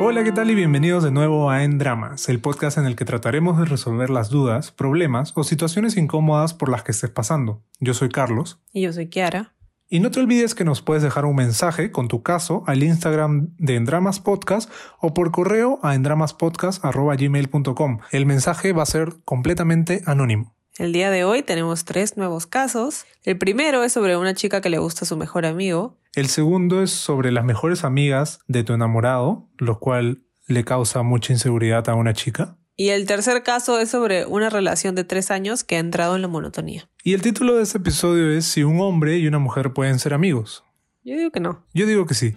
Hola, ¿qué tal y bienvenidos de nuevo a En Dramas, el podcast en el que trataremos de resolver las dudas, problemas o situaciones incómodas por las que estés pasando. Yo soy Carlos. Y yo soy Kiara. Y no te olvides que nos puedes dejar un mensaje con tu caso al Instagram de Endramas Podcast o por correo a endramaspodcast.gmail.com. El mensaje va a ser completamente anónimo. El día de hoy tenemos tres nuevos casos. El primero es sobre una chica que le gusta a su mejor amigo. El segundo es sobre las mejores amigas de tu enamorado, lo cual le causa mucha inseguridad a una chica. Y el tercer caso es sobre una relación de tres años que ha entrado en la monotonía. Y el título de este episodio es Si un hombre y una mujer pueden ser amigos. Yo digo que no. Yo digo que sí.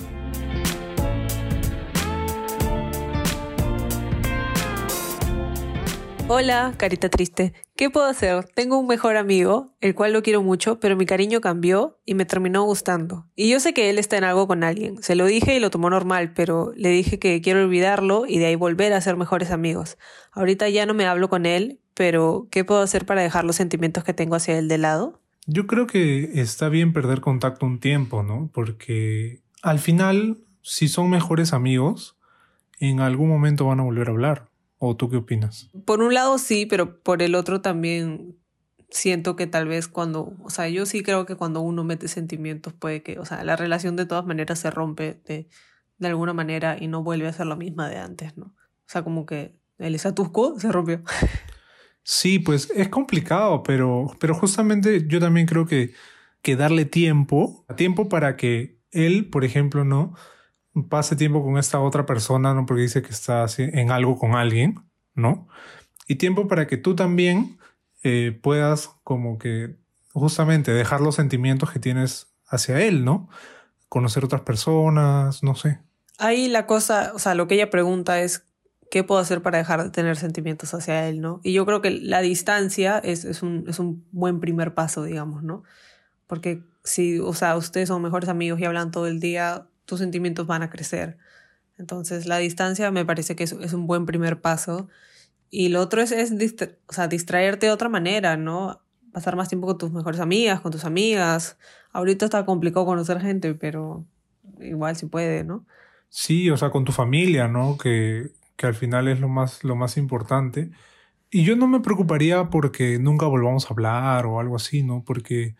Hola, carita triste. ¿Qué puedo hacer? Tengo un mejor amigo, el cual lo quiero mucho, pero mi cariño cambió y me terminó gustando. Y yo sé que él está en algo con alguien. Se lo dije y lo tomó normal, pero le dije que quiero olvidarlo y de ahí volver a ser mejores amigos. Ahorita ya no me hablo con él, pero ¿qué puedo hacer para dejar los sentimientos que tengo hacia él de lado? Yo creo que está bien perder contacto un tiempo, ¿no? Porque al final, si son mejores amigos, en algún momento van a volver a hablar. ¿O tú qué opinas? Por un lado sí, pero por el otro también siento que tal vez cuando, o sea, yo sí creo que cuando uno mete sentimientos puede que, o sea, la relación de todas maneras se rompe de, de alguna manera y no vuelve a ser la misma de antes, ¿no? O sea, como que el status quo se rompió. Sí, pues es complicado, pero, pero justamente yo también creo que, que darle tiempo, tiempo para que él, por ejemplo, no pase tiempo con esta otra persona, ¿no? Porque dice que está en algo con alguien, ¿no? Y tiempo para que tú también eh, puedas como que justamente dejar los sentimientos que tienes hacia él, ¿no? Conocer otras personas, no sé. Ahí la cosa, o sea, lo que ella pregunta es, ¿qué puedo hacer para dejar de tener sentimientos hacia él, ¿no? Y yo creo que la distancia es, es, un, es un buen primer paso, digamos, ¿no? Porque si, o sea, ustedes son mejores amigos y hablan todo el día, tus sentimientos van a crecer. Entonces, la distancia me parece que es, un buen primer paso. Y lo otro es, distraerte de otra manera, ¿no? Pasar más tiempo con tus mejores amigas, con tus amigas. Ahorita está complicado conocer gente, pero igual si puede, ¿no? Sí, o sea, con tu familia, ¿no? Que, que al final es lo más, lo más importante. Y yo no me preocuparía porque nunca volvamos a hablar o algo así, ¿no? Porque,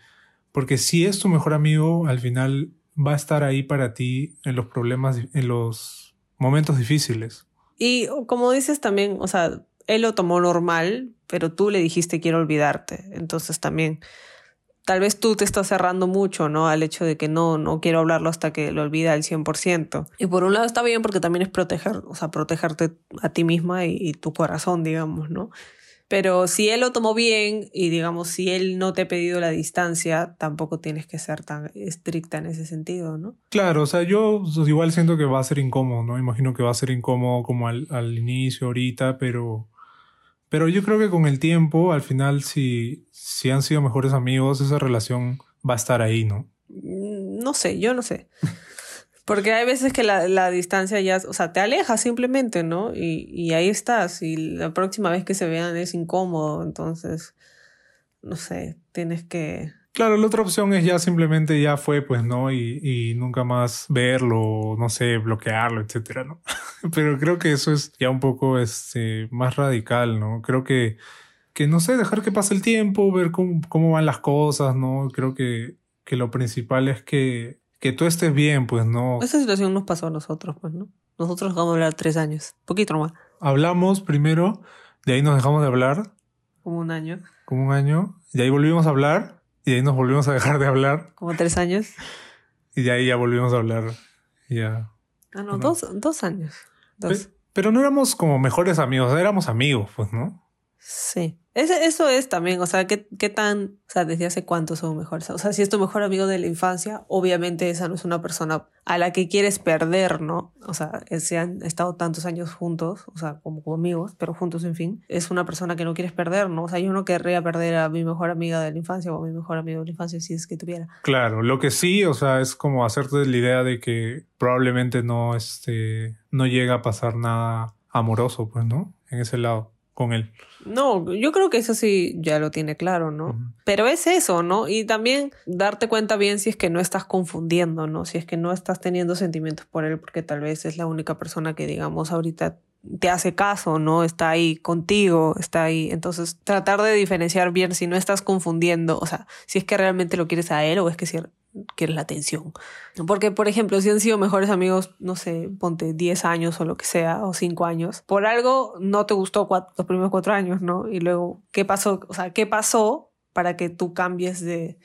porque si es tu mejor amigo, al final va a estar ahí para ti en los problemas, en los momentos difíciles. Y como dices también, o sea, él lo tomó normal, pero tú le dijiste quiero olvidarte. Entonces también, tal vez tú te estás cerrando mucho, ¿no? Al hecho de que no, no quiero hablarlo hasta que lo olvida al 100%. Y por un lado está bien porque también es proteger, o sea, protegerte a ti misma y, y tu corazón, digamos, ¿no? Pero si él lo tomó bien y digamos, si él no te ha pedido la distancia, tampoco tienes que ser tan estricta en ese sentido, ¿no? Claro, o sea, yo igual siento que va a ser incómodo, ¿no? Imagino que va a ser incómodo como al, al inicio, ahorita, pero, pero yo creo que con el tiempo, al final, si, si han sido mejores amigos, esa relación va a estar ahí, ¿no? Mm, no sé, yo no sé. Porque hay veces que la, la, distancia ya, o sea, te aleja simplemente, ¿no? Y, y, ahí estás. Y la próxima vez que se vean es incómodo. Entonces, no sé, tienes que... Claro, la otra opción es ya simplemente ya fue, pues, ¿no? Y, y nunca más verlo, no sé, bloquearlo, etcétera, ¿no? Pero creo que eso es ya un poco este, más radical, ¿no? Creo que, que, no sé, dejar que pase el tiempo, ver cómo, cómo van las cosas, ¿no? Creo que, que lo principal es que que tú estés bien, pues no. Esa situación nos pasó a nosotros, pues, ¿no? Nosotros dejamos de hablar tres años, poquito más. Hablamos primero, de ahí nos dejamos de hablar. Como un año. Como un año. Y de ahí volvimos a hablar, y de ahí nos volvimos a dejar de hablar. Como tres años. Y de ahí ya volvimos a hablar. Ya. Ah, no, Dos, dos años. Dos. Pero, pero no éramos como mejores amigos, éramos amigos, pues, ¿no? Sí. Ese, eso es también, o sea, ¿qué, ¿qué tan, o sea, desde hace cuánto son mejores? O sea, si es tu mejor amigo de la infancia, obviamente esa no es una persona a la que quieres perder, ¿no? O sea, se han estado tantos años juntos, o sea, como, como amigos, pero juntos, en fin. Es una persona que no quieres perder, ¿no? O sea, yo no querría perder a mi mejor amiga de la infancia o a mi mejor amigo de la infancia si es que tuviera. Claro, lo que sí, o sea, es como hacerte la idea de que probablemente no, este, no llega a pasar nada amoroso, pues, ¿no? En ese lado con él. No, yo creo que eso sí ya lo tiene claro, ¿no? Pero es eso, ¿no? Y también darte cuenta bien si es que no estás confundiendo, ¿no? Si es que no estás teniendo sentimientos por él porque tal vez es la única persona que, digamos, ahorita te hace caso, ¿no? Está ahí contigo, está ahí. Entonces, tratar de diferenciar bien si no estás confundiendo, o sea, si es que realmente lo quieres a él o es que quieres la atención. Porque, por ejemplo, si han sido mejores amigos, no sé, ponte 10 años o lo que sea, o 5 años, por algo no te gustó los primeros 4 años, ¿no? Y luego, ¿qué pasó? O sea, ¿qué pasó para que tú cambies de,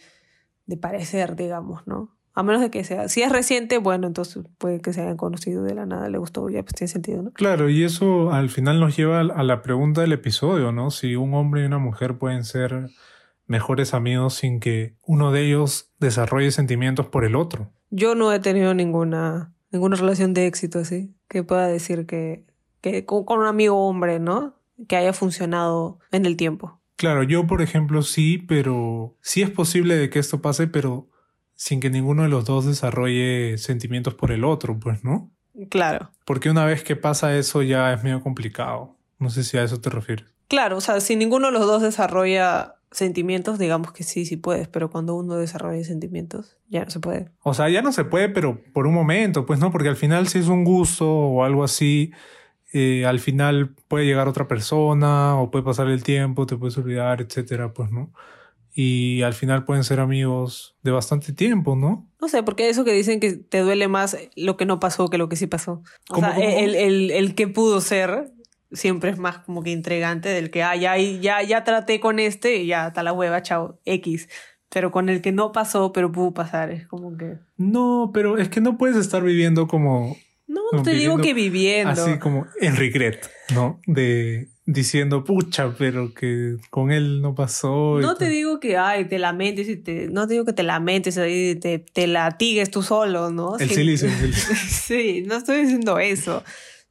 de parecer, digamos, ¿no? A menos de que sea, si es reciente, bueno, entonces puede que se hayan conocido de la nada, le gustó, ya pues tiene sentido, ¿no? Claro, y eso al final nos lleva a la pregunta del episodio, ¿no? Si un hombre y una mujer pueden ser mejores amigos sin que uno de ellos desarrolle sentimientos por el otro. Yo no he tenido ninguna, ninguna relación de éxito así, que pueda decir que, que con, con un amigo hombre, ¿no? Que haya funcionado en el tiempo. Claro, yo por ejemplo sí, pero sí es posible de que esto pase, pero sin que ninguno de los dos desarrolle sentimientos por el otro, pues, ¿no? Claro. Porque una vez que pasa eso ya es medio complicado. No sé si a eso te refieres. Claro, o sea, si ninguno de los dos desarrolla sentimientos, digamos que sí, sí puedes, pero cuando uno desarrolla sentimientos, ya no se puede. O sea, ya no se puede, pero por un momento, pues no, porque al final si es un gusto o algo así, eh, al final puede llegar otra persona o puede pasar el tiempo, te puedes olvidar, etcétera, pues no y al final pueden ser amigos de bastante tiempo, ¿no? No sé, porque eso que dicen que te duele más lo que no pasó que lo que sí pasó. O sea, El, el, el, que pudo ser siempre es más como que intrigante del que, ah, ya, ya, ya traté con este y ya está la hueva, chao, X. Pero con el que no pasó, pero pudo pasar, es como que... No, pero es que no puedes estar viviendo como... No, te digo que viviendo. Así como en regret, ¿no? De diciendo, pucha, pero que con él no pasó. No te digo que, ay, te lamentes y te, no te digo que te lamentes y te, te latigues tú solo, ¿no? El silicio, sí, no estoy diciendo eso,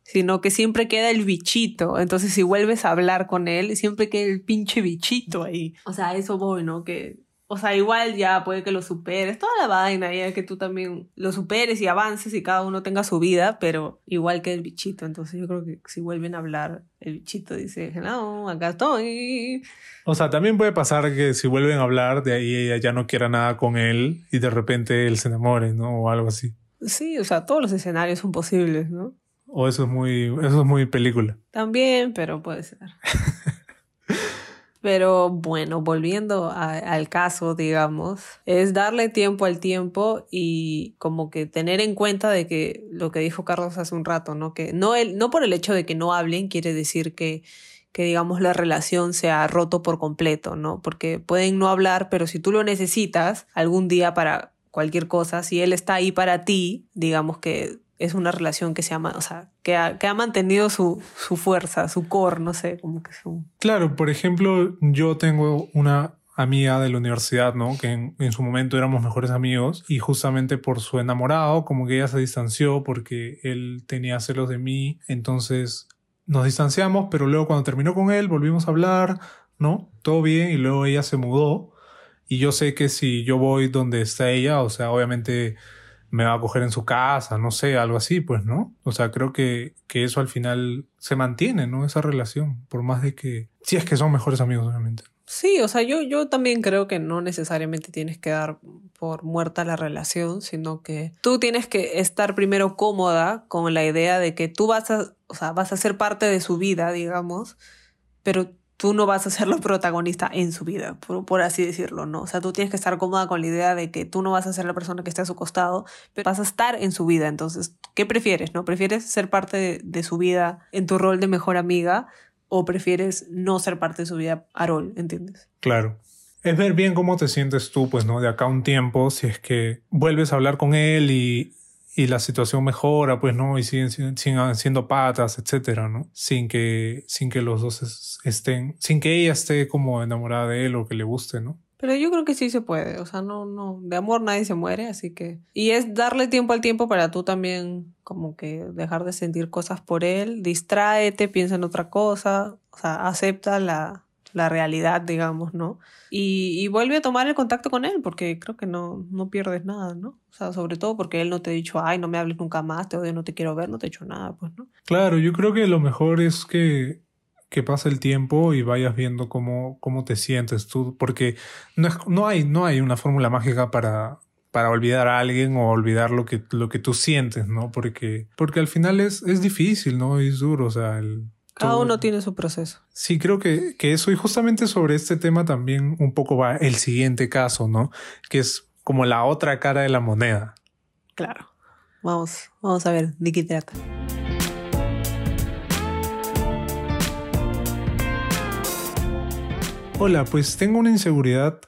sino que siempre queda el bichito. Entonces, si vuelves a hablar con él, siempre queda el pinche bichito ahí. O sea, eso voy, ¿no? Que o sea, igual ya puede que lo superes, toda la vaina, ya que tú también lo superes y avances y cada uno tenga su vida, pero igual que el bichito. Entonces yo creo que si vuelven a hablar, el bichito dice, no, acá estoy. O sea, también puede pasar que si vuelven a hablar, de ahí ella ya no quiera nada con él y de repente él se enamore, ¿no? O algo así. Sí, o sea, todos los escenarios son posibles, ¿no? O eso es muy, eso es muy película. También, pero puede ser. Pero bueno, volviendo al caso, digamos, es darle tiempo al tiempo y como que tener en cuenta de que lo que dijo Carlos hace un rato, ¿no? Que no, no por el hecho de que no hablen quiere decir que, que, digamos, la relación se ha roto por completo, ¿no? Porque pueden no hablar, pero si tú lo necesitas algún día para cualquier cosa, si él está ahí para ti, digamos que es una relación que se llama, o sea, que ha, que ha mantenido su, su, fuerza, su core, no sé, como que su... Claro, por ejemplo, yo tengo una amiga de la universidad, ¿no? Que en, en, su momento éramos mejores amigos y justamente por su enamorado, como que ella se distanció porque él tenía celos de mí, entonces nos distanciamos, pero luego cuando terminó con él volvimos a hablar, ¿no? Todo bien y luego ella se mudó y yo sé que si yo voy donde está ella, o sea, obviamente me va a coger en su casa, no sé, algo así, pues, ¿no? O sea, creo que, que eso al final se mantiene, ¿no? Esa relación, por más de que, si es que son mejores amigos, obviamente. Sí, o sea, yo, yo también creo que no necesariamente tienes que dar por muerta la relación, sino que tú tienes que estar primero cómoda con la idea de que tú vas a, o sea, vas a ser parte de su vida, digamos, pero tú no vas a ser la protagonista en su vida, por, así decirlo, ¿no? O sea, tú tienes que estar cómoda con la idea de que tú no vas a ser la persona que esté a su costado, pero vas a estar en su vida. Entonces, ¿qué prefieres, no? ¿Prefieres ser parte de, su vida en tu rol de mejor amiga o prefieres no ser parte de su vida a rol, ¿entiendes? Claro. Es ver bien cómo te sientes tú, pues, ¿no? De acá un tiempo, si es que vuelves a hablar con él y y la situación mejora, pues, ¿no? Y siguen, siguen siendo patas, etcétera, ¿no? Sin que, sin que los dos estén, sin que ella esté como enamorada de él o que le guste, ¿no? Pero yo creo que sí se puede, o sea, no, no, de amor nadie se muere, así que... Y es darle tiempo al tiempo para tú también como que dejar de sentir cosas por él, distráete, piensa en otra cosa, o sea, acepta la, la realidad, digamos, ¿no? Y, vuelve a tomar el contacto con él, porque creo que no, no pierdes nada, ¿no? O sea, sobre todo porque él no te ha dicho, ay, no me hables nunca más, te odio, no te quiero ver, no te ha hecho nada, pues, ¿no? Claro, yo creo que lo mejor es que, que pase el tiempo y vayas viendo cómo, cómo te sientes tú, porque no, es, no, hay, no hay una fórmula mágica para, para olvidar a alguien o olvidar lo que, lo que tú sientes, ¿no? Porque, porque al final es, es difícil, ¿no? Es duro, o sea, el, cada uno tiene su proceso. Sí, creo que, que, eso, y justamente sobre este tema también un poco va el siguiente caso, ¿no? Que es como la otra cara de la moneda. Claro. Vamos, vamos a ver, ¿de qué trata? Hola, pues tengo una inseguridad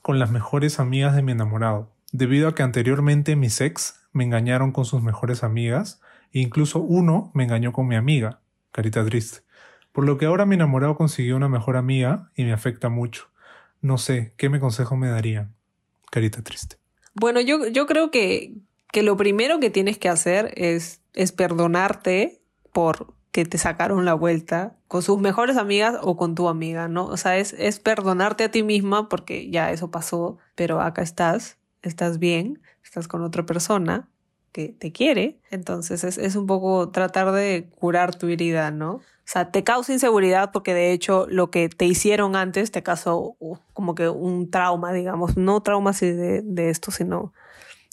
con las mejores amigas de mi enamorado, debido a que anteriormente mis ex me engañaron con sus mejores amigas e incluso uno me engañó con mi amiga, carita triste. Por lo que ahora mi enamorado consiguió una mejor amiga y me afecta mucho. No sé, ¿qué me consejo me darían? Carita triste. Bueno, yo, yo creo que, que lo primero que tienes que hacer es, es perdonarte por que te sacaron la vuelta con sus mejores amigas o con tu amiga, ¿no? O sea, es, es perdonarte a ti misma porque ya eso pasó, pero acá estás, estás bien, estás con otra persona que te quiere, entonces es, es un poco tratar de curar tu herida, ¿no? O sea, te causa inseguridad porque de hecho lo que te hicieron antes te causó uh, como que un trauma, digamos, no trauma así de, de esto, sino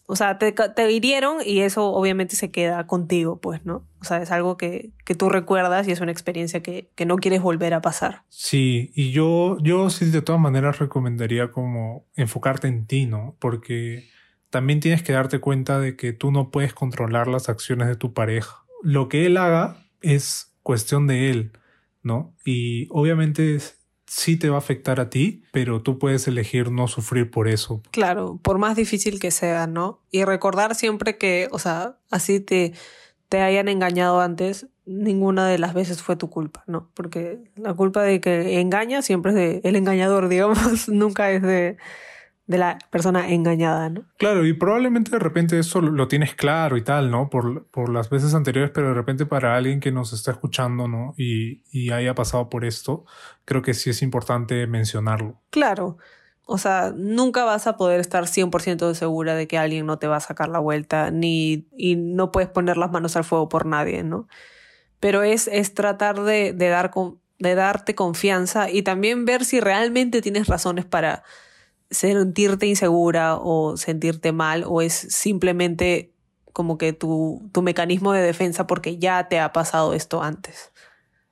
o sea, te, te, hirieron y eso obviamente se queda contigo, pues, ¿no? O sea, es algo que, que tú recuerdas y es una experiencia que, que, no quieres volver a pasar. Sí, y yo, yo sí de todas maneras recomendaría como enfocarte en ti, ¿no? Porque también tienes que darte cuenta de que tú no puedes controlar las acciones de tu pareja. Lo que él haga es cuestión de él, ¿no? Y obviamente sí te va a afectar a ti, pero tú puedes elegir no sufrir por eso. Claro, por más difícil que sea, ¿no? Y recordar siempre que, o sea, así te, te hayan engañado antes, ninguna de las veces fue tu culpa, ¿no? Porque la culpa de que engaña siempre es del engañador, digamos, nunca es de, de la persona engañada, ¿no? Claro, y probablemente de repente eso lo tienes claro y tal, ¿no? Por, por las veces anteriores, pero de repente para alguien que nos está escuchando, ¿no? Y, y haya pasado por esto, creo que sí es importante mencionarlo. Claro. O sea, nunca vas a poder estar 100% segura de que alguien no te va a sacar la vuelta, ni y no puedes poner las manos al fuego por nadie, ¿no? Pero es, es tratar de, de, dar, de darte confianza y también ver si realmente tienes razones para, sentirte insegura o sentirte mal o es simplemente como que tu, tu mecanismo de defensa porque ya te ha pasado esto antes.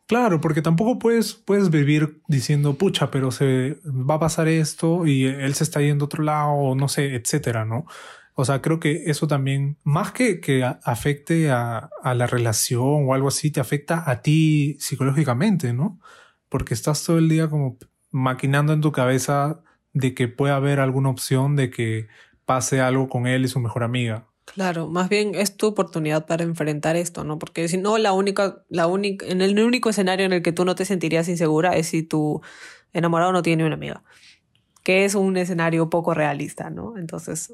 Claro, porque tampoco puedes, puedes vivir diciendo, pucha, pero se va a pasar esto y él se está yendo a otro lado, o no sé, etcétera, ¿no? O sea, creo que eso también, más que, que afecte a, a la relación o algo así, te afecta a ti psicológicamente, ¿no? Porque estás todo el día como maquinando en tu cabeza de que pueda haber alguna opción de que pase algo con él y su mejor amiga. Claro, más bien es tu oportunidad para enfrentar esto, ¿no? Porque si no, la única, la única, en el único escenario en el que tú no te sentirías insegura es si tu enamorado no tiene una amiga, que es un escenario poco realista, ¿no? Entonces,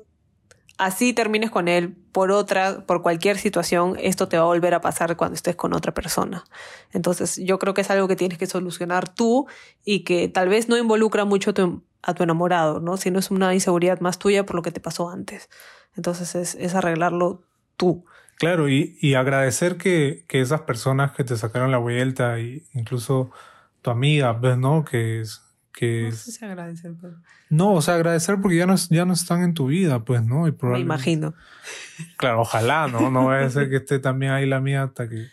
así termines con él por otra, por cualquier situación, esto te va a volver a pasar cuando estés con otra persona. Entonces, yo creo que es algo que tienes que solucionar tú y que tal vez no involucra mucho tu a tu enamorado, ¿no? Si no es una inseguridad más tuya por lo que te pasó antes. Entonces es, es arreglarlo tú. Claro, y, y agradecer que, que, esas personas que te sacaron la vuelta, y incluso tu amiga, ¿ves, no? Que es. Que no sé si agradecer, pero... No, o sea, agradecer porque ya no, ya no están en tu vida, pues, ¿no? Y Me imagino. Claro, ojalá, ¿no? No vaya a ser que esté también ahí la mía hasta que.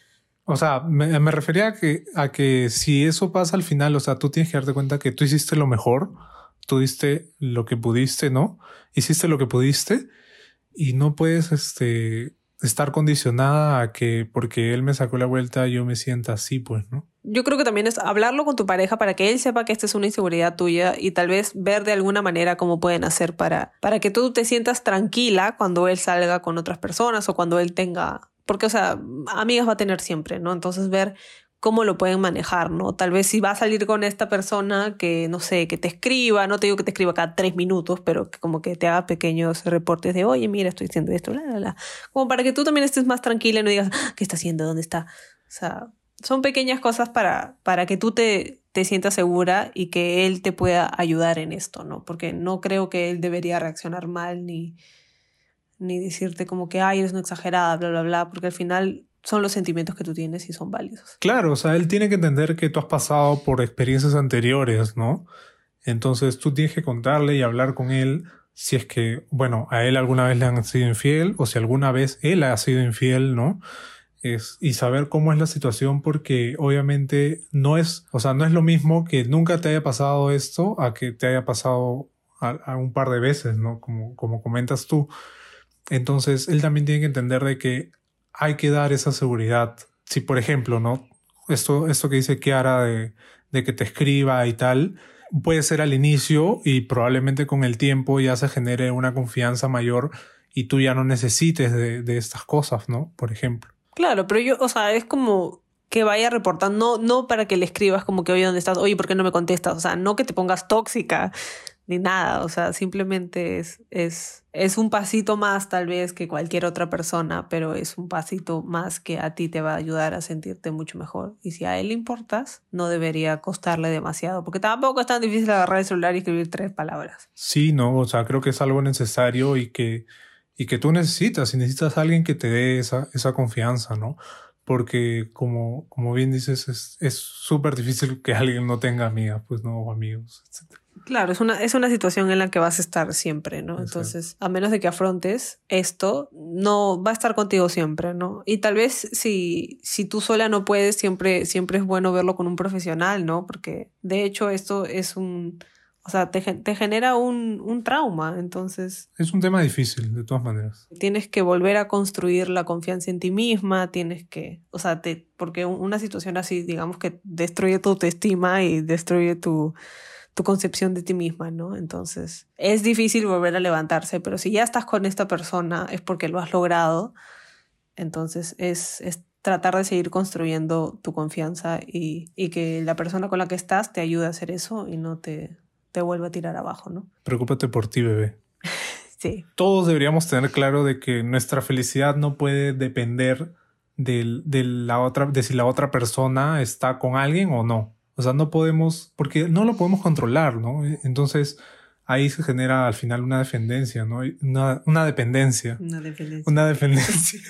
O sea, me, me refería a que, a que si eso pasa al final, o sea, tú tienes que darte cuenta que tú hiciste lo mejor tú diste lo que pudiste, ¿no? Hiciste lo que pudiste y no puedes este, estar condicionada a que porque él me sacó la vuelta yo me sienta así, pues, ¿no? Yo creo que también es hablarlo con tu pareja para que él sepa que esta es una inseguridad tuya y tal vez ver de alguna manera cómo pueden hacer para, para que tú te sientas tranquila cuando él salga con otras personas o cuando él tenga porque, o sea, amigas va a tener siempre, ¿no? Entonces ver cómo lo pueden manejar, ¿no? Tal vez si va a salir con esta persona que, no sé, que te escriba, no te digo que te escriba cada tres minutos, pero que como que te haga pequeños reportes de, oye, mira, estoy haciendo esto, la, la, la. Como para que tú también estés más tranquila y no digas, ah, ¿qué está haciendo? ¿Dónde está? O sea, son pequeñas cosas para, para que tú te, te sientas segura y que él te pueda ayudar en esto, ¿no? Porque no creo que él debería reaccionar mal ni, ni decirte como que, ay, eres una exagerada, bla, bla, bla, porque al final son los sentimientos que tú tienes y son válidos. Claro, o sea, él tiene que entender que tú has pasado por experiencias anteriores, ¿no? Entonces tú tienes que contarle y hablar con él si es que, bueno, a él alguna vez le han sido infiel o si alguna vez él ha sido infiel, ¿no? Es, y saber cómo es la situación porque obviamente no es, o sea, no es lo mismo que nunca te haya pasado esto a que te haya pasado a, un par de veces, ¿no? Como, como comentas tú. Entonces, él también tiene que entender de que hay que dar esa seguridad. Si, por ejemplo, ¿no? Esto, esto que dice Kiara de, de que te escriba y tal, puede ser al inicio y probablemente con el tiempo ya se genere una confianza mayor y tú ya no necesites de, estas cosas, ¿no? Por ejemplo. Claro, pero yo, o sea, es como que vaya reportando, no, no para que le escribas como que, oye, ¿dónde estás? Oye, ¿por qué no me contestas? O sea, no que te pongas tóxica, ni nada, o sea, simplemente es, es, es un pasito más tal vez que cualquier otra persona, pero es un pasito más que a ti te va a ayudar a sentirte mucho mejor. Y si a él le importas, no debería costarle demasiado, porque tampoco es tan difícil agarrar el celular y escribir tres palabras. Sí, no, o sea, creo que es algo necesario y que, y que tú necesitas, y necesitas a alguien que te dé esa, esa confianza, ¿no? Porque como, como bien dices, es súper difícil que alguien no tenga amigas, pues no, o amigos, etc. Claro, es una, es una situación en la que vas a estar siempre, ¿no? Entonces, a menos de que afrontes esto, no va a estar contigo siempre, ¿no? Y tal vez si, si tú sola no puedes, siempre, siempre es bueno verlo con un profesional, ¿no? Porque de hecho esto es un, o sea, te, te genera un, un, trauma, entonces... Es un tema difícil, de todas maneras. Tienes que volver a construir la confianza en ti misma, tienes que, o sea, te, porque una situación así, digamos que destruye tu autoestima y destruye tu tu concepción de ti misma, ¿no? Entonces, es difícil volver a levantarse, pero si ya estás con esta persona es porque lo has logrado. Entonces, es, es tratar de seguir construyendo tu confianza y, y, que la persona con la que estás te ayude a hacer eso y no te, te vuelva a tirar abajo, ¿no? Preocúpate por ti, bebé. sí. Todos deberíamos tener claro de que nuestra felicidad no puede depender de, de, la otra, de si la otra persona está con alguien o no. O sea, no podemos, porque no lo podemos controlar, ¿no? Entonces ahí se genera al final una dependencia, ¿no? Una, una dependencia. Una dependencia. Una dependencia.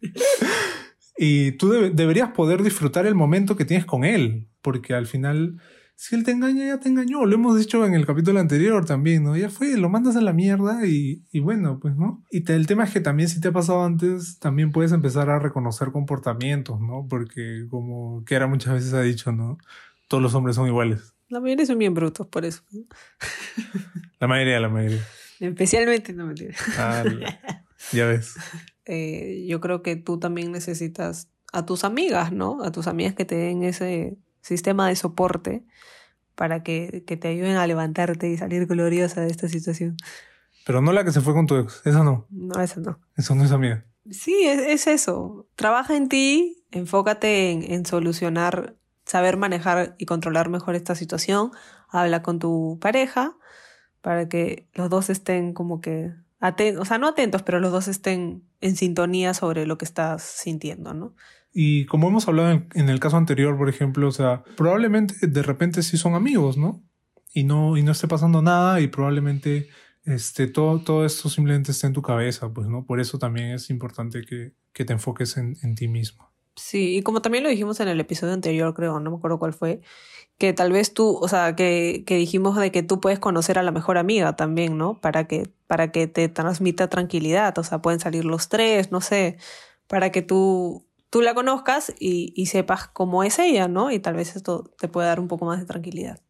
y tú deberías poder disfrutar el momento que tienes con él, porque al final, si él te engaña, ya te engañó. Lo hemos dicho en el capítulo anterior también, ¿no? Ya fue, lo mandas a la mierda y, y bueno, pues, ¿no? Y el tema es que también si te ha pasado antes, también puedes empezar a reconocer comportamientos, ¿no? Porque como Kiara muchas veces ha dicho, ¿no? todos los hombres son iguales. La mayoría son bien brutos, por eso. La mayoría, la mayoría. Especialmente, no me ah, ya ves. Eh, yo creo que tú también necesitas a tus amigas, ¿no? A tus amigas que te den ese sistema de soporte para que, que te ayuden a levantarte y salir gloriosa de esta situación. Pero no la que se fue con tu ex, esa no. No, esa no. Eso no es amiga. Sí, es, es eso. Trabaja en ti, enfócate en, en solucionar saber manejar y controlar mejor esta situación. Habla con tu pareja para que los dos estén como que atentos, o sea, no atentos, pero los dos estén en sintonía sobre lo que estás sintiendo, ¿no? Y como hemos hablado en, el caso anterior, por ejemplo, o sea, probablemente de repente sí son amigos, ¿no? Y no, y no esté pasando nada y probablemente este, todo, todo esto simplemente esté en tu cabeza, pues, ¿no? Por eso también es importante que, que te enfoques en, en ti mismo. Sí, y como también lo dijimos en el episodio anterior, creo, no me acuerdo cuál fue, que tal vez tú, o sea, que, que dijimos de que tú puedes conocer a la mejor amiga también, ¿no? Para que, para que te transmita tranquilidad, o sea, pueden salir los tres, no sé, para que tú, tú la conozcas y, y sepas cómo es ella, ¿no? Y tal vez esto te puede dar un poco más de tranquilidad.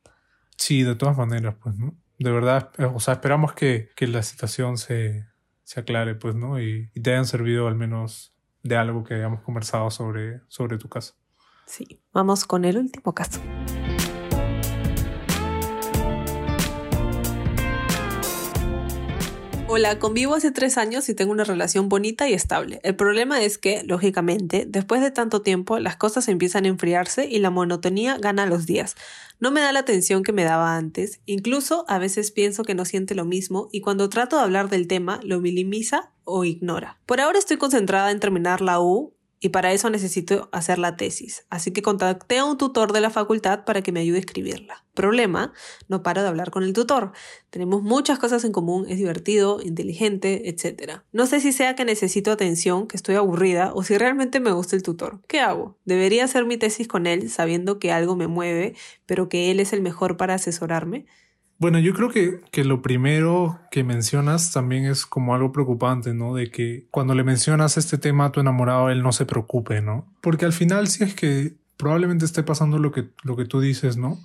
Sí, de todas maneras, pues, ¿no? De verdad, o sea, esperamos que, que la situación se, se aclare, pues, ¿no? Y, y te hayan servido al menos de algo que hayamos conversado sobre, sobre tu caso. Sí, vamos con el último caso. Hola, convivo hace tres años y tengo una relación bonita y estable. El problema es que, lógicamente, después de tanto tiempo, las cosas empiezan a enfriarse y la monotonía gana los días. No me da la atención que me daba antes, incluso a veces pienso que no siente lo mismo y cuando trato de hablar del tema lo minimiza o ignora. Por ahora estoy concentrada en terminar la U y para eso necesito hacer la tesis. Así que contacté a un tutor de la facultad para que me ayude a escribirla. Problema, no paro de hablar con el tutor. Tenemos muchas cosas en común, es divertido, inteligente, etc. No sé si sea que necesito atención, que estoy aburrida o si realmente me gusta el tutor. ¿Qué hago? ¿Debería hacer mi tesis con él sabiendo que algo me mueve, pero que él es el mejor para asesorarme? Bueno, yo creo que, que, lo primero que mencionas también es como algo preocupante, ¿no? De que cuando le mencionas este tema a tu enamorado, él no se preocupe, ¿no? Porque al final, si es que probablemente esté pasando lo que, lo que tú dices, ¿no?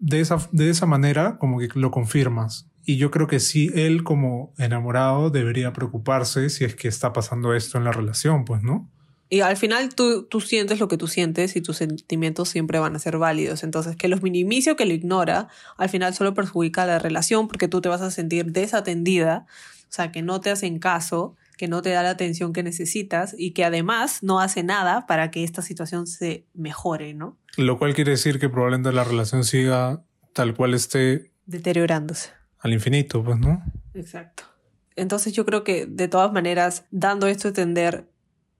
De esa, de esa manera, como que lo confirmas. Y yo creo que sí, él como enamorado debería preocuparse si es que está pasando esto en la relación, pues, ¿no? Y al final tú, tú sientes lo que tú sientes y tus sentimientos siempre van a ser válidos. Entonces, que los minimice o que lo ignora, al final solo perjudica la relación porque tú te vas a sentir desatendida, o sea, que no te hacen caso, que no te da la atención que necesitas y que además no hace nada para que esta situación se mejore, ¿no? Lo cual quiere decir que probablemente la relación siga tal cual esté... Deteriorándose. Al infinito, pues, ¿no? Exacto. Entonces yo creo que de todas maneras, dando esto a entender,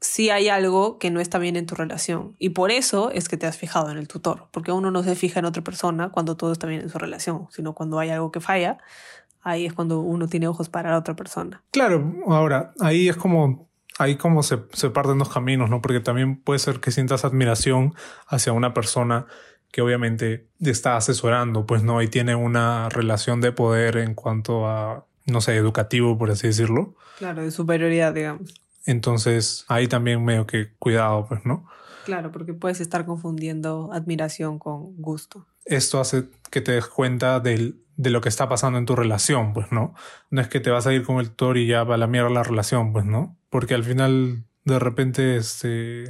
si hay algo que no está bien en tu relación. Y por eso es que te has fijado en el tutor, porque uno no se fija en otra persona cuando todo está bien en su relación, sino cuando hay algo que falla, ahí es cuando uno tiene ojos para la otra persona. Claro, ahora, ahí es como, ahí como se, se parten los caminos, ¿no? Porque también puede ser que sientas admiración hacia una persona que obviamente te está asesorando, pues no, y tiene una relación de poder en cuanto a, no sé, educativo, por así decirlo. Claro, de superioridad, digamos. Entonces, ahí también medio que cuidado, pues, ¿no? Claro, porque puedes estar confundiendo admiración con gusto. Esto hace que te des cuenta del, de lo que está pasando en tu relación, pues, ¿no? No es que te vas a ir con el tutor y ya va a la mierda la relación, pues, ¿no? Porque al final, de repente, este,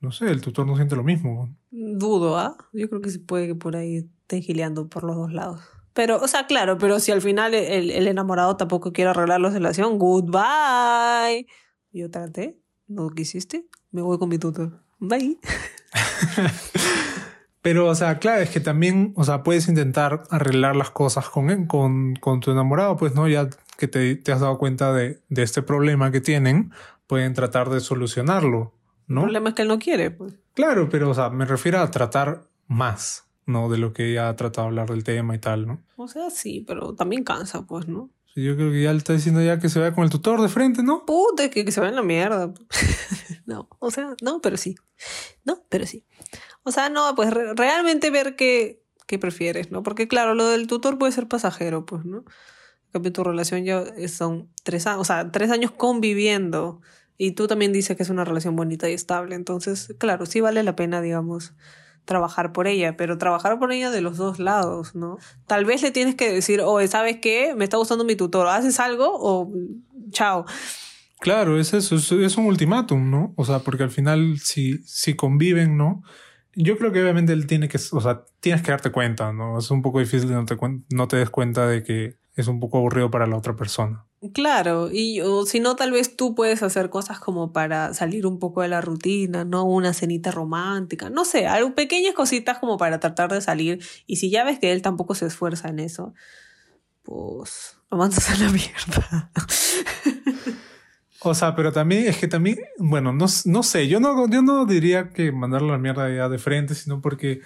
no sé, el tutor no siente lo mismo. Dudo, ¿ah? Yo creo que se puede que por ahí estén gileando por los dos lados. Pero, o sea, claro, pero si al final el, el enamorado tampoco quiere arreglar la relación, goodbye. Yo traté, no quisiste, me voy con mi tutor. Bye. Pero, o sea, claro, es que también, o sea, puedes intentar arreglar las cosas con, con, con tu enamorado, pues, ¿no? Ya que te, te has dado cuenta de, de, este problema que tienen, pueden tratar de solucionarlo, ¿no? El problema es que él no quiere, pues. Claro, pero, o sea, me refiero a tratar más, ¿no? De lo que ya ha tratado de hablar del tema y tal, ¿no? O sea, sí, pero también cansa, pues, ¿no? Yo creo que ya le está diciendo ya que se vaya con el tutor de frente, ¿no? Puta, que, que se vaya en la mierda. no, o sea, no, pero sí. No, pero sí. O sea, no, pues re realmente ver qué, qué prefieres, ¿no? Porque claro, lo del tutor puede ser pasajero, pues, ¿no? En cambio, tu relación ya son tres años, o sea, tres años conviviendo. Y tú también dices que es una relación bonita y estable. Entonces, claro, sí vale la pena, digamos, trabajar por ella, pero trabajar por ella de los dos lados, ¿no? Tal vez le tienes que decir, oye, ¿sabes qué? Me está gustando mi tutor, ¿haces algo o chao? Claro, es eso, es, un ultimátum, ¿no? O sea, porque al final si, si conviven, ¿no? Yo creo que obviamente él tiene que, o sea, tienes que darte cuenta, ¿no? Es un poco difícil no te, no te des cuenta de que es un poco aburrido para la otra persona. Claro, y si no, tal vez tú puedes hacer cosas como para salir un poco de la rutina, ¿no? Una cenita romántica, no sé, algo, pequeñas cositas como para tratar de salir. Y si ya ves que él tampoco se esfuerza en eso, pues lo mandas a la mierda. O sea, pero también es que también, bueno, no, no sé, yo no, yo no diría que mandarlo a la mierda ya de frente, sino porque,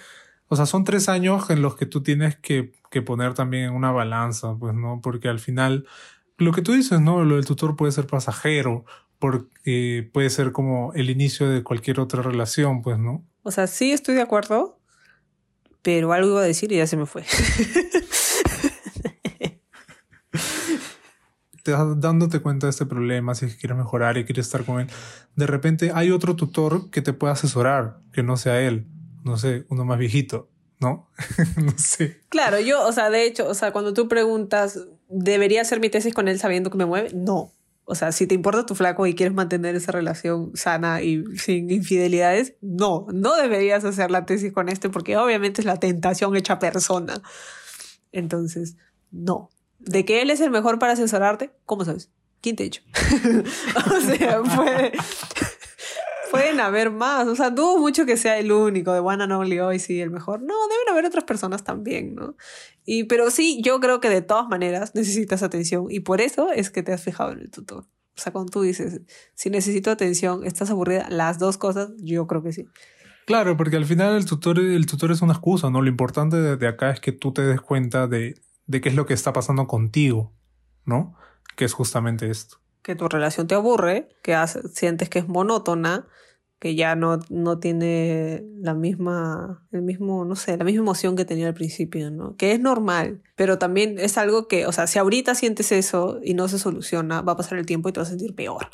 o sea, son tres años en los que tú tienes que, que poner también una balanza, pues, ¿no? Porque al final lo que tú dices, ¿no? Lo del tutor puede ser pasajero, porque puede ser como el inicio de cualquier otra relación, pues, ¿no? O sea, sí estoy de acuerdo, pero algo iba a decir y ya se me fue. te dándote cuenta de este problema, si quieres mejorar y quieres estar con él, de repente hay otro tutor que te pueda asesorar, que no sea él, no sé, uno más viejito, ¿no? no sé. Claro, yo, o sea, de hecho, o sea, cuando tú preguntas, ¿debería hacer mi tesis con él sabiendo que me mueve? No. O sea, si te importa tu flaco y quieres mantener esa relación sana y sin infidelidades, no, no deberías hacer la tesis con este porque obviamente es la tentación hecha persona. Entonces, no. De que él es el mejor para asesorarte, ¿cómo sabes? ¿Quién te ha dicho? o sea, puede, pueden haber más. O sea, dudo mucho que sea el único de One and Only hoy, sí, el mejor. No, deben haber otras personas también, ¿no? Y, pero sí, yo creo que de todas maneras necesitas atención y por eso es que te has fijado en el tutor. O sea, cuando tú dices, si necesito atención, estás aburrida, las dos cosas, yo creo que sí. Claro, porque al final el tutor, el tutor es una excusa, ¿no? Lo importante de, acá es que tú te des cuenta de, de qué es lo que está pasando contigo, ¿no? Que es justamente esto. Que tu relación te aburre, que sientes que es monótona, que ya no, no tiene la misma, el mismo, no sé, la misma emoción que tenía al principio, ¿no? Que es normal, pero también es algo que, o sea, si ahorita sientes eso y no se soluciona, va a pasar el tiempo y te vas a sentir peor.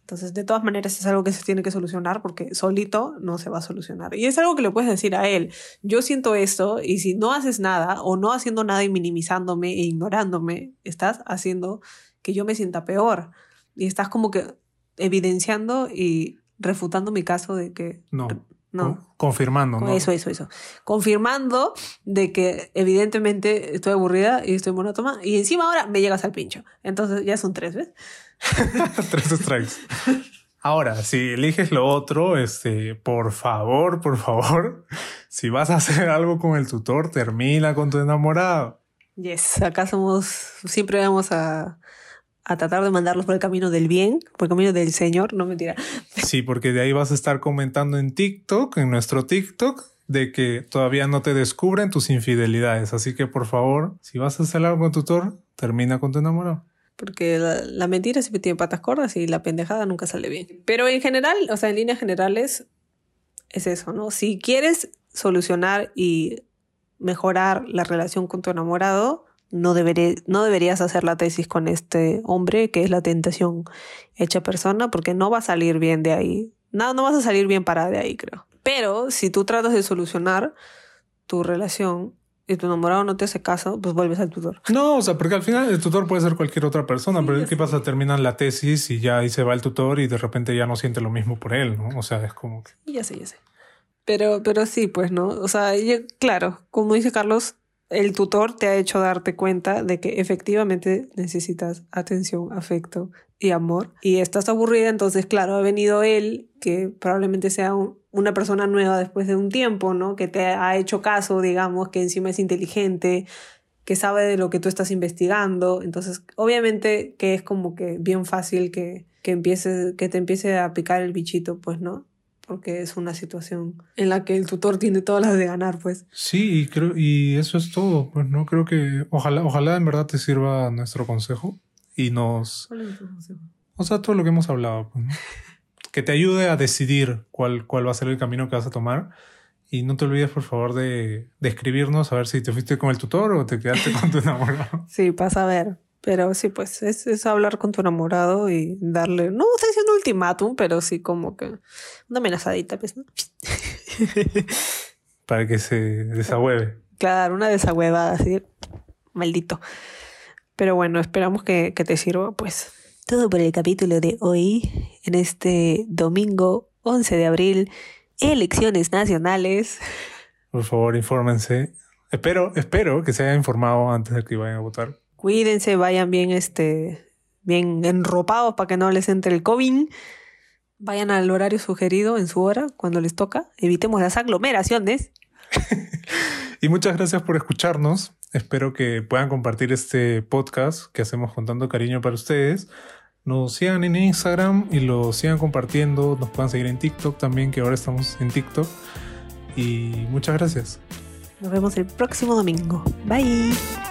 Entonces, de todas maneras, es algo que se tiene que solucionar porque solito no se va a solucionar. Y es algo que le puedes decir a él. Yo siento esto y si no haces nada o no haciendo nada y minimizándome e ignorándome, estás haciendo que yo me sienta peor. Y estás como que evidenciando y refutando mi caso de que... No. No. Confirmando, ¿no? Eso, eso, eso. Confirmando de que evidentemente estoy aburrida y estoy monótona y encima ahora me llegas al pincho. Entonces ya son tres, ¿ves? tres strikes. Ahora, si eliges lo otro, este, por favor, por favor, si vas a hacer algo con el tutor, termina con tu enamorado. Yes, acá somos, siempre vamos a, a tratar de mandarlos por el camino del bien, por el camino del Señor, no mentira. Sí, porque de ahí vas a estar comentando en TikTok, en nuestro TikTok, de que todavía no te descubren tus infidelidades. Así que por favor, si vas a hacer algo con tu tutor, termina con tu enamorado. Porque la, mentira siempre tiene patas cortas y la pendejada nunca sale bien. Pero en general, o sea, en líneas generales, es eso, ¿no? Si quieres solucionar y mejorar la relación con tu enamorado, no, no deberías hacer la tesis con este hombre que es la tentación hecha persona porque no va a salir bien de ahí. No, no vas a salir bien para de ahí, creo. Pero si tú tratas de solucionar tu relación y tu enamorado no te hace caso, pues vuelves al tutor. No, o sea, porque al final el tutor puede ser cualquier otra persona, pero ¿qué pasa? Terminan la tesis y ya ahí se va el tutor y de repente ya no siente lo mismo por él, ¿no? O sea, es como que... Ya sé, ya sé. Pero, pero sí, pues, ¿no? O sea, claro, como dice Carlos, el tutor te ha hecho darte cuenta de que efectivamente necesitas atención, afecto y amor. Y estás aburrida, entonces, claro, ha venido él, que probablemente sea una persona nueva después de un tiempo, ¿no? Que te ha hecho caso, digamos, que encima es inteligente, que sabe de lo que tú estás investigando. Entonces, obviamente que es como que bien fácil que, que, empiece, que te empiece a picar el bichito, pues, ¿no? Porque es una situación en la que el tutor tiene todas las de ganar, pues. Sí, y creo, y eso es todo, pues no creo que, ojalá, ojalá en verdad te sirva nuestro consejo y nos... ¿Cuál es consejo? O sea, todo lo que hemos hablado, pues, que te ayude a decidir cuál, cuál va a ser el camino que vas a tomar. Y no te olvides, por favor, de, de escribirnos a ver si te fuiste con el tutor o te quedaste con tu enamorado. Sí, pasa a ver. Pero sí, pues es, es, hablar con tu enamorado y darle, no estoy diciendo ultimátum, pero sí como que una amenazadita, pues, ¿no? Para que se desahueve. Claro, una desahuevada, así, maldito. Pero bueno, esperamos que, que te sirva, pues. Todo por el capítulo de hoy, en este domingo 11 de abril, elecciones nacionales. Por favor, infórmense. Espero, espero que se haya informado antes de que vayan a votar cuídense, vayan bien, este, bien enropados para que no les entre el COVID. Vayan al horario sugerido en su hora cuando les toca. Evitemos las aglomeraciones. y muchas gracias por escucharnos. Espero que puedan compartir este podcast que hacemos con tanto cariño para ustedes. Nos sigan en Instagram y lo sigan compartiendo. Nos puedan seguir en TikTok también, que ahora estamos en TikTok. Y muchas gracias. Nos vemos el próximo domingo. Bye.